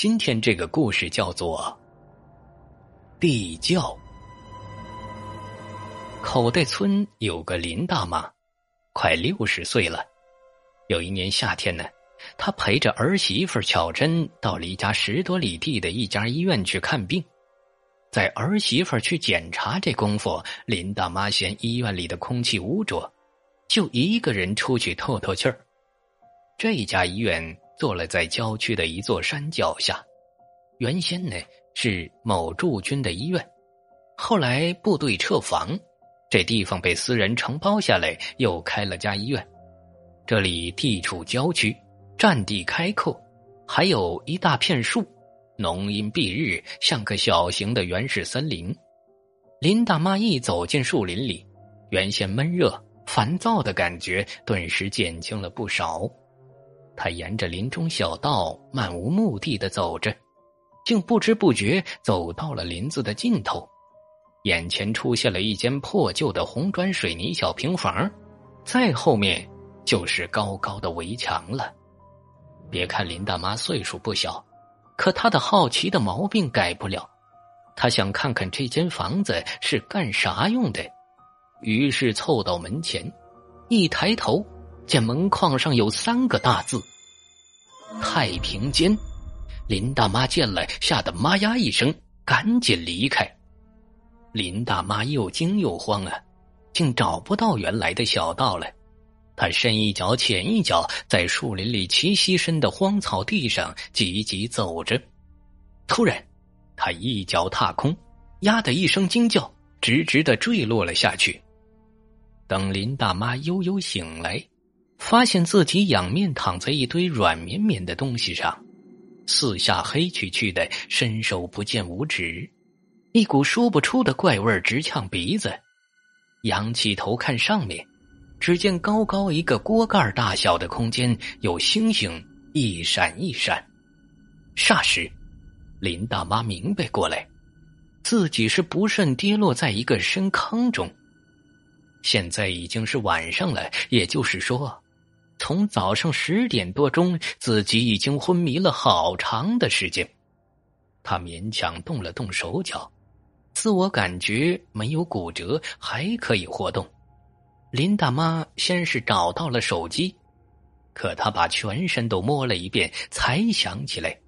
今天这个故事叫做地窖。口袋村有个林大妈，快六十岁了。有一年夏天呢，她陪着儿媳妇巧珍到离家十多里地的一家医院去看病。在儿媳妇去检查这功夫，林大妈嫌医院里的空气污浊，就一个人出去透透气儿。这家医院坐落在郊区的一座山脚下，原先呢是某驻军的医院，后来部队撤防，这地方被私人承包下来，又开了家医院。这里地处郊区，占地开阔，还有一大片树。浓荫蔽日，像个小型的原始森林。林大妈一走进树林里，原先闷热、烦躁的感觉顿时减轻了不少。他沿着林中小道漫无目的的走着，竟不知不觉走到了林子的尽头。眼前出现了一间破旧的红砖水泥小平房，再后面就是高高的围墙了。别看林大妈岁数不小。可她的好奇的毛病改不了，她想看看这间房子是干啥用的，于是凑到门前，一抬头见门框上有三个大字“太平间”。林大妈见了，吓得妈呀一声，赶紧离开。林大妈又惊又慌啊，竟找不到原来的小道了。她深一脚浅一脚，在树林里齐膝深的荒草地上急急走着。突然，他一脚踏空，呀的一声惊叫，直直的坠落了下去。等林大妈悠悠醒来，发现自己仰面躺在一堆软绵绵的东西上，四下黑黢黢的，伸手不见五指，一股说不出的怪味直呛鼻子。仰起头看上面。只见高高一个锅盖大小的空间，有星星一闪一闪。霎时，林大妈明白过来，自己是不慎跌落在一个深坑中。现在已经是晚上了，也就是说，从早上十点多钟，自己已经昏迷了好长的时间。他勉强动了动手脚，自我感觉没有骨折，还可以活动。林大妈先是找到了手机，可她把全身都摸了一遍，才想起来，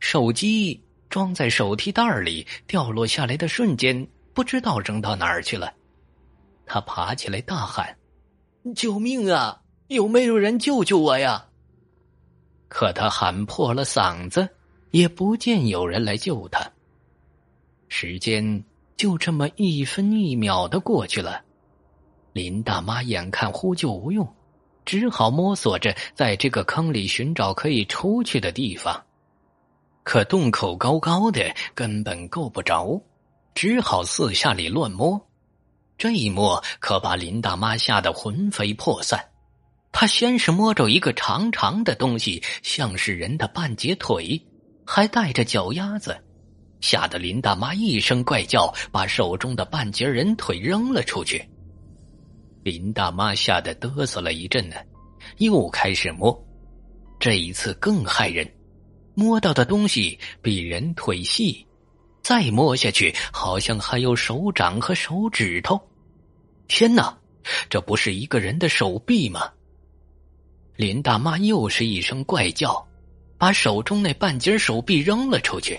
手机装在手提袋里，掉落下来的瞬间，不知道扔到哪儿去了。她爬起来大喊：“救命啊！有没有人救救我呀？”可他喊破了嗓子，也不见有人来救他。时间就这么一分一秒的过去了。林大妈眼看呼救无用，只好摸索着在这个坑里寻找可以出去的地方。可洞口高高的，根本够不着，只好四下里乱摸。这一摸，可把林大妈吓得魂飞魄散。他先是摸着一个长长的东西，像是人的半截腿，还带着脚丫子，吓得林大妈一声怪叫，把手中的半截人腿扔了出去。林大妈吓得嘚瑟了一阵呢，又开始摸，这一次更害人，摸到的东西比人腿细，再摸下去好像还有手掌和手指头。天哪，这不是一个人的手臂吗？林大妈又是一声怪叫，把手中那半截手臂扔了出去。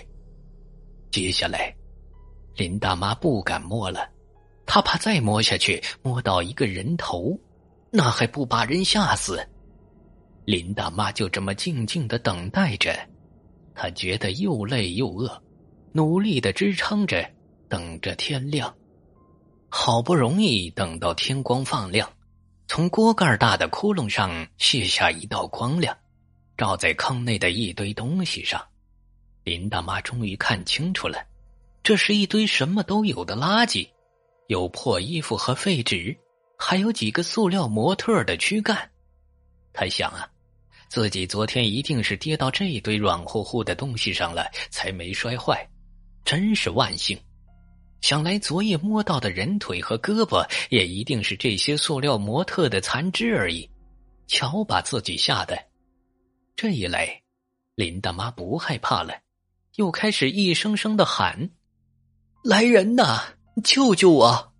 接下来，林大妈不敢摸了。她怕再摸下去摸到一个人头，那还不把人吓死？林大妈就这么静静的等待着，她觉得又累又饿，努力的支撑着，等着天亮。好不容易等到天光放亮，从锅盖大的窟窿上卸下一道光亮，照在坑内的一堆东西上，林大妈终于看清楚了，这是一堆什么都有的垃圾。有破衣服和废纸，还有几个塑料模特的躯干。他想啊，自己昨天一定是跌到这一堆软乎乎的东西上了，才没摔坏，真是万幸。想来昨夜摸到的人腿和胳膊，也一定是这些塑料模特的残肢而已。瞧把自己吓的！这一来，林大妈不害怕了，又开始一声声的喊：“来人呐，救救我！”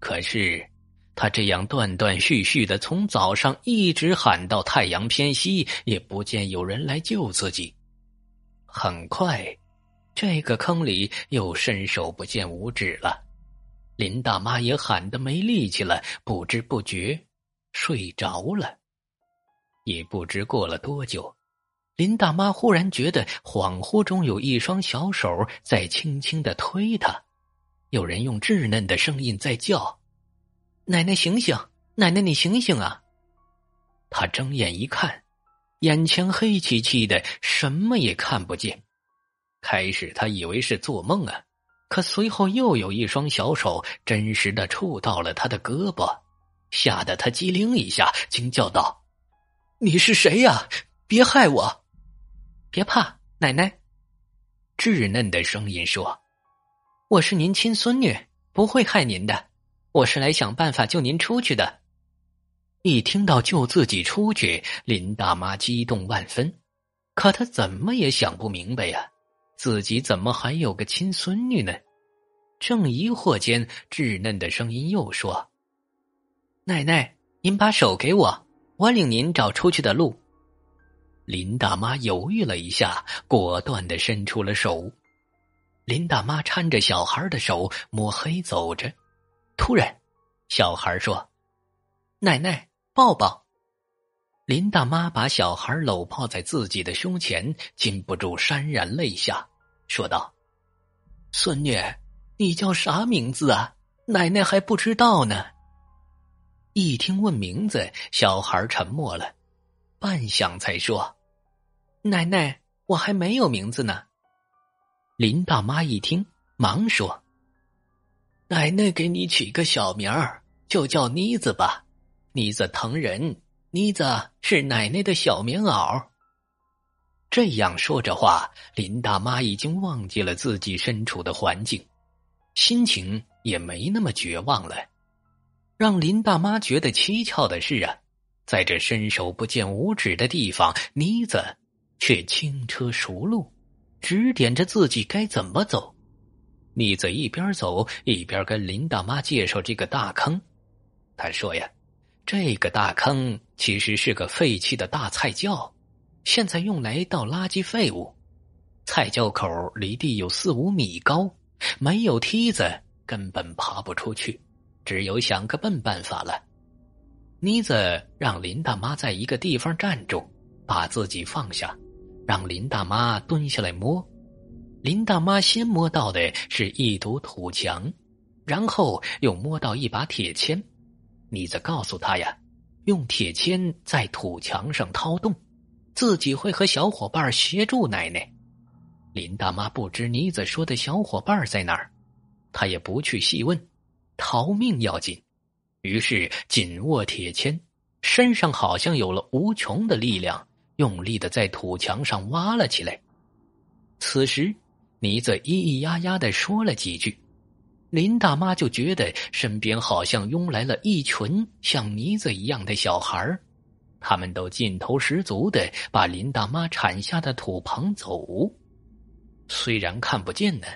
可是，他这样断断续续的从早上一直喊到太阳偏西，也不见有人来救自己。很快，这个坑里又伸手不见五指了。林大妈也喊得没力气了，不知不觉睡着了。也不知过了多久，林大妈忽然觉得恍惚中有一双小手在轻轻的推她，有人用稚嫩的声音在叫：“奶奶醒醒，奶奶你醒醒啊！”她睁眼一看，眼前黑漆漆的，什么也看不见。开始他以为是做梦啊。可随后又有一双小手真实的触到了他的胳膊，吓得他机灵一下，惊叫道：“你是谁呀？别害我！别怕，奶奶。”稚嫩的声音说：“我是您亲孙女，不会害您的。我是来想办法救您出去的。”一听到救自己出去，林大妈激动万分，可她怎么也想不明白呀。自己怎么还有个亲孙女呢？正疑惑间，稚嫩的声音又说：“奶奶，您把手给我，我领您找出去的路。”林大妈犹豫了一下，果断的伸出了手。林大妈搀着小孩的手摸黑走着，突然，小孩说：“奶奶，抱抱。”林大妈把小孩搂抱在自己的胸前，禁不住潸然泪下。说道：“孙女，你叫啥名字啊？奶奶还不知道呢。”一听问名字，小孩沉默了，半晌才说：“奶奶，我还没有名字呢。”林大妈一听，忙说：“奶奶给你取个小名儿，就叫妮子吧。妮子疼人，妮子是奶奶的小棉袄。”这样说着话，林大妈已经忘记了自己身处的环境，心情也没那么绝望了。让林大妈觉得蹊跷的是啊，在这伸手不见五指的地方，妮子却轻车熟路，指点着自己该怎么走。妮子一边走一边跟林大妈介绍这个大坑。他说呀，这个大坑其实是个废弃的大菜窖。现在用来倒垃圾废物，菜窖口离地有四五米高，没有梯子根本爬不出去，只有想个笨办法了。妮子让林大妈在一个地方站住，把自己放下，让林大妈蹲下来摸。林大妈先摸到的是一堵土墙，然后又摸到一把铁钎。妮子告诉他呀，用铁钎在土墙上掏洞。自己会和小伙伴协助奶奶。林大妈不知妮子说的小伙伴在哪儿，她也不去细问，逃命要紧，于是紧握铁钎，身上好像有了无穷的力量，用力的在土墙上挖了起来。此时，妮子咿咿呀呀的说了几句，林大妈就觉得身边好像拥来了一群像妮子一样的小孩儿。他们都劲头十足的把林大妈铲下的土捧走，虽然看不见呢，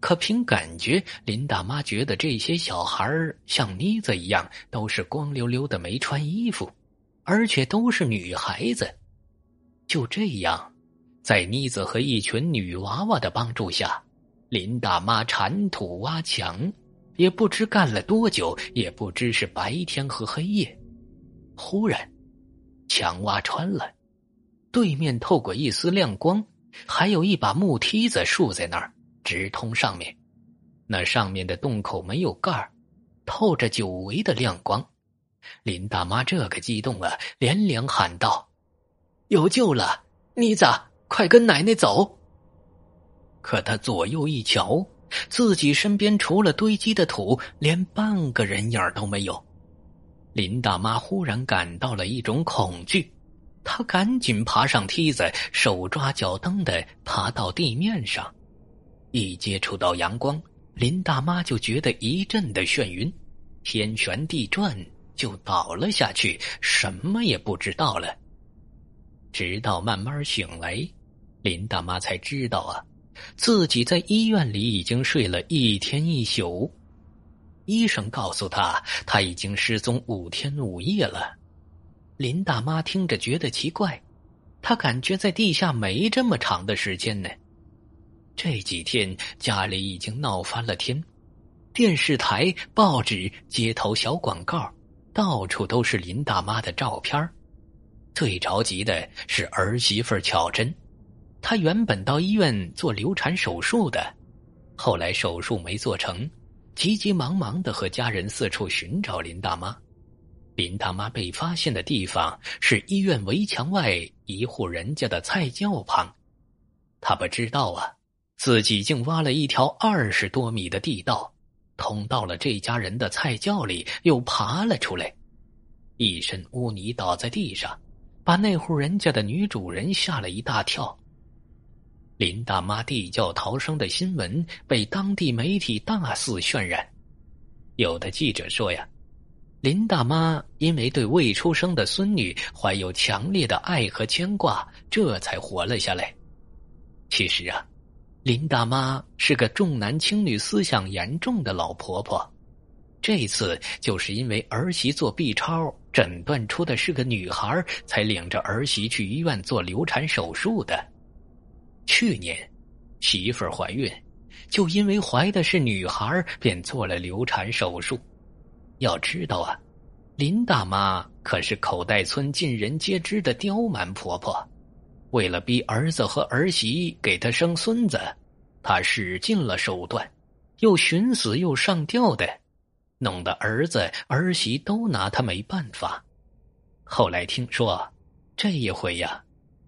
可凭感觉，林大妈觉得这些小孩像妮子一样，都是光溜溜的，没穿衣服，而且都是女孩子。就这样，在妮子和一群女娃娃的帮助下，林大妈铲土挖墙，也不知干了多久，也不知是白天和黑夜。忽然。墙挖穿了，对面透过一丝亮光，还有一把木梯子竖在那儿，直通上面。那上面的洞口没有盖儿，透着久违的亮光。林大妈这个激动啊，连连喊道：“有救了！妮子，快跟奶奶走！”可他左右一瞧，自己身边除了堆积的土，连半个人影都没有。林大妈忽然感到了一种恐惧，她赶紧爬上梯子，手抓脚蹬的爬到地面上。一接触到阳光，林大妈就觉得一阵的眩晕，天旋地转，就倒了下去，什么也不知道了。直到慢慢醒来，林大妈才知道啊，自己在医院里已经睡了一天一宿。医生告诉他，他已经失踪五天五夜了。林大妈听着觉得奇怪，她感觉在地下没这么长的时间呢。这几天家里已经闹翻了天，电视台、报纸、街头小广告，到处都是林大妈的照片。最着急的是儿媳妇巧珍，她原本到医院做流产手术的，后来手术没做成，急急忙忙的和家人四处寻找林大妈。林大妈被发现的地方是医院围墙外一户人家的菜窖旁，她不知道啊。自己竟挖了一条二十多米的地道，通到了这家人的菜窖里，又爬了出来，一身污泥倒在地上，把那户人家的女主人吓了一大跳。林大妈地窖逃生的新闻被当地媒体大肆渲染，有的记者说呀，林大妈因为对未出生的孙女怀有强烈的爱和牵挂，这才活了下来。其实啊。林大妈是个重男轻女思想严重的老婆婆，这次就是因为儿媳做 B 超诊断出的是个女孩，才领着儿媳去医院做流产手术的。去年，媳妇儿怀孕，就因为怀的是女孩，便做了流产手术。要知道啊，林大妈可是口袋村尽人皆知的刁蛮婆婆。为了逼儿子和儿媳给他生孙子，他使尽了手段，又寻死又上吊的，弄得儿子儿媳都拿他没办法。后来听说，这一回呀，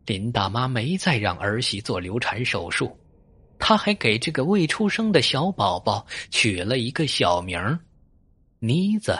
林大妈没再让儿媳做流产手术，她还给这个未出生的小宝宝取了一个小名妮子。